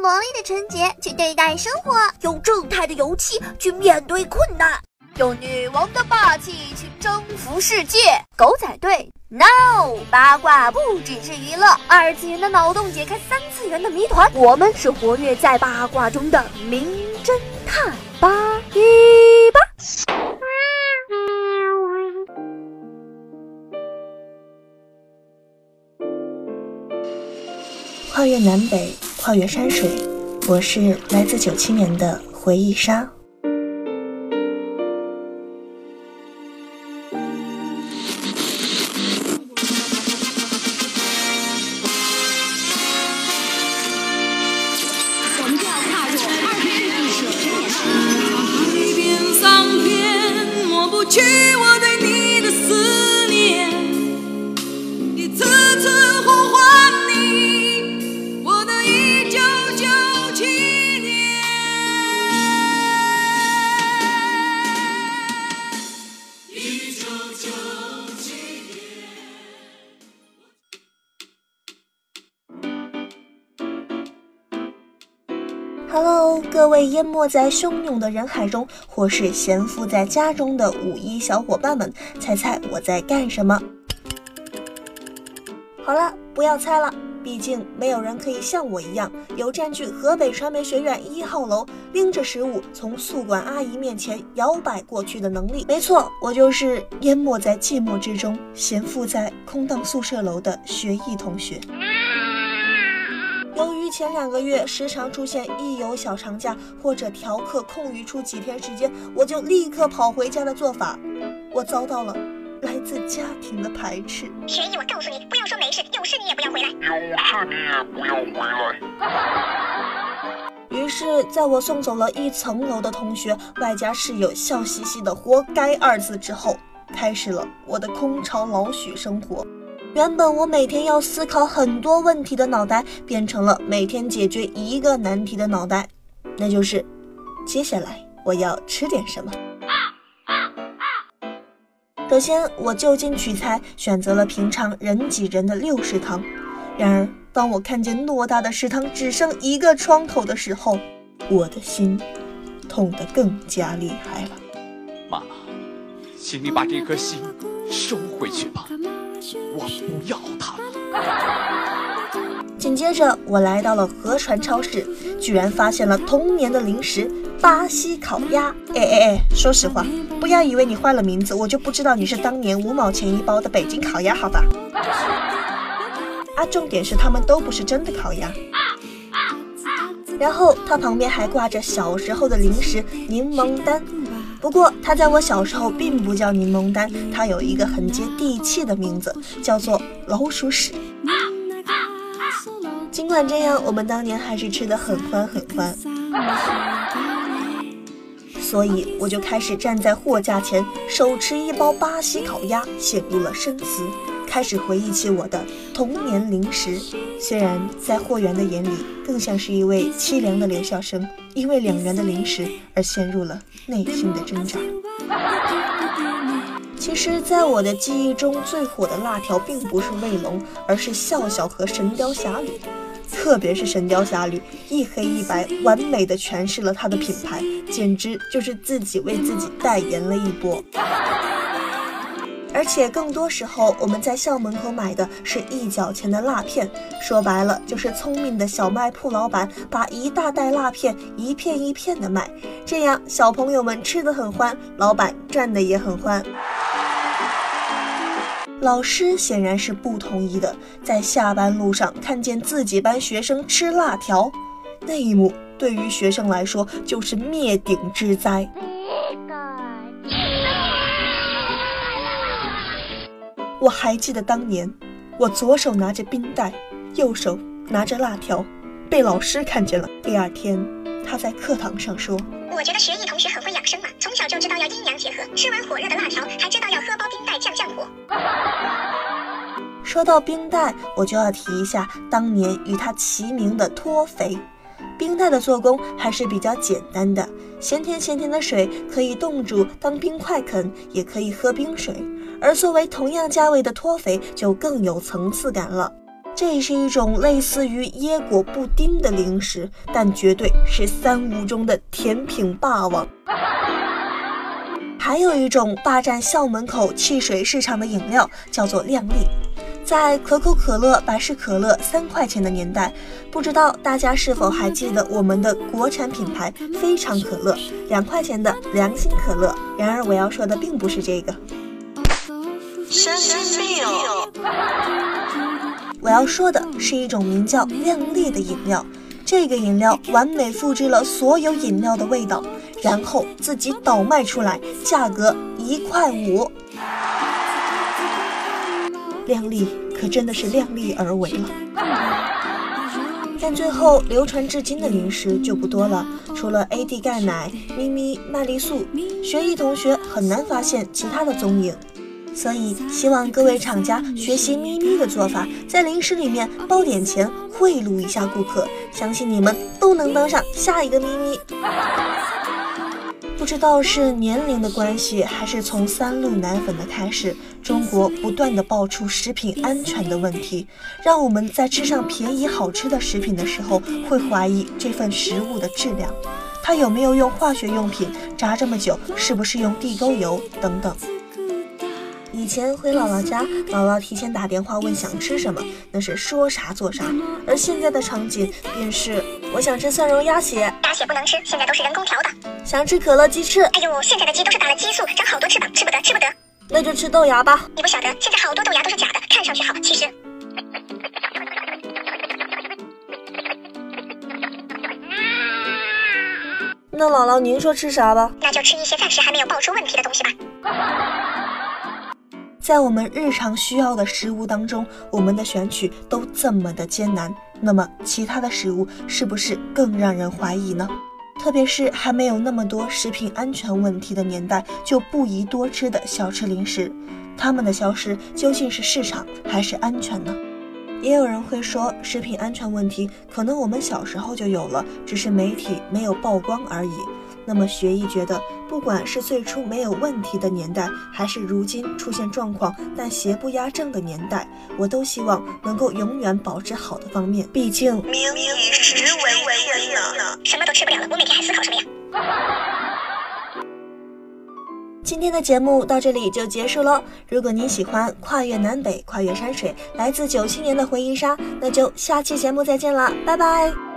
用萝莉的纯洁去对待生活，用正太的勇气去面对困难，用女王的霸气去征服世界。狗仔队，no！八卦不只是娱乐，二次元的脑洞解开三次元的谜团，我们是活跃在八卦中的名侦探。八一八。跨越南北，跨越山水，我是来自九七年的回忆杀。Hello，各位淹没在汹涌的人海中，或是闲赋在家中的五一小伙伴们，猜猜我在干什么？好了，不要猜了，毕竟没有人可以像我一样，有占据河北传媒学院一号楼，拎着食物从宿管阿姨面前摇摆过去的能力。没错，我就是淹没在寂寞之中，闲赋在空荡宿舍楼的学艺同学。前两个月时常出现一有小长假或者调课空余出几天时间，我就立刻跑回家的做法，我遭到了来自家庭的排斥。学艺，我告诉你，不要说没事，有事你也不要回来，有事你也不要回来。于是，在我送走了一层楼的同学，外加室友笑嘻嘻的“活该”二字之后，开始了我的空巢老许生活。原本我每天要思考很多问题的脑袋，变成了每天解决一个难题的脑袋，那就是接下来我要吃点什么。首先，我就近取材，选择了平常人挤人的六食堂。然而，当我看见偌大的食堂只剩一个窗口的时候，我的心痛得更加厉害了。妈，请你把这颗心收回去吧。我不要它。紧接着，我来到了河船超市，居然发现了童年的零食巴西烤鸭。哎哎哎，说实话，不要以为你换了名字，我就不知道你是当年五毛钱一包的北京烤鸭，好吧？啊，重点是他们都不是真的烤鸭。然后它旁边还挂着小时候的零食柠檬丹。不过，它在我小时候并不叫柠檬丹，它有一个很接地气的名字，叫做老鼠屎。尽管这样，我们当年还是吃的很欢很欢。所以，我就开始站在货架前，手持一包巴西烤鸭，陷入了深思。开始回忆起我的童年零食，虽然在货源的眼里更像是一位凄凉的留校生，因为两元的零食而陷入了内心的挣扎。其实，在我的记忆中，最火的辣条并不是卫龙，而是笑笑和神雕侠侣，特别是神雕侠侣，一黑一白，完美的诠释了他的品牌，简直就是自己为自己代言了一波。而且更多时候，我们在校门口买的是一角钱的辣片，说白了就是聪明的小卖铺老板把一大袋辣片一片一片的卖，这样小朋友们吃的很欢，老板赚的也很欢。老师显然是不同意的，在下班路上看见自己班学生吃辣条，那一幕对于学生来说就是灭顶之灾。我还记得当年，我左手拿着冰袋，右手拿着辣条，被老师看见了。第二天，他在课堂上说：“我觉得学艺同学很会养生嘛，从小就知道要阴阳结合，吃完火热的辣条，还知道要喝包冰袋降降火。”说到冰袋，我就要提一下当年与它齐名的脱肥。冰袋的做工还是比较简单的，咸甜咸甜的水可以冻住当冰块啃，也可以喝冰水。而作为同样价位的脱肥就更有层次感了。这是一种类似于椰果布丁的零食，但绝对是三无中的甜品霸王。还有一种霸占校门口汽水市场的饮料，叫做靓丽。在可口可乐、百事可乐三块钱的年代，不知道大家是否还记得我们的国产品牌非常可乐，两块钱的良心可乐。然而我要说的并不是这个，神经病！我要说的是一种名叫靓丽的饮料。这个饮料完美复制了所有饮料的味道，然后自己倒卖出来，价格一块五。量力可真的是量力而为了，但最后流传至今的零食就不多了，除了 AD 钙奶、咪咪、麦丽素，学艺同学很难发现其他的踪影。所以希望各位厂家学习咪咪的做法，在零食里面包点钱贿赂一下顾客，相信你们都能当上下一个咪咪。不知道是年龄的关系，还是从三鹿奶粉的开始，中国不断的爆出食品安全的问题，让我们在吃上便宜好吃的食品的时候，会怀疑这份食物的质量，它有没有用化学用品炸这么久，是不是用地沟油等等。以前回姥姥家，姥姥提前打电话问想吃什么，那是说啥做啥。而现在的场景便是，我想吃蒜蓉鸭血，鸭血不能吃，现在都是人工调的。想吃可乐鸡翅，哎呦，现在的鸡都是打了激素，长好多翅膀，吃不得，吃不得。那就吃豆芽吧。你不晓得，现在好多豆芽都是假的，看上去好，其实。那姥姥您说吃啥吧？那就吃一些暂时还没有爆出问题的东西吧。在我们日常需要的食物当中，我们的选取都这么的艰难，那么其他的食物是不是更让人怀疑呢？特别是还没有那么多食品安全问题的年代，就不宜多吃的小吃零食，它们的消失究竟是市场还是安全呢？也有人会说，食品安全问题可能我们小时候就有了，只是媒体没有曝光而已。那么学艺觉得，不管是最初没有问题的年代，还是如今出现状况但邪不压正的年代，我都希望能够永远保持好的方面。毕竟民以食为天呐，什么都吃不了了，我每天还思考什么呀？今天的节目到这里就结束喽。如果您喜欢跨越南北、跨越山水，来自九七年的回忆杀，那就下期节目再见啦，拜拜。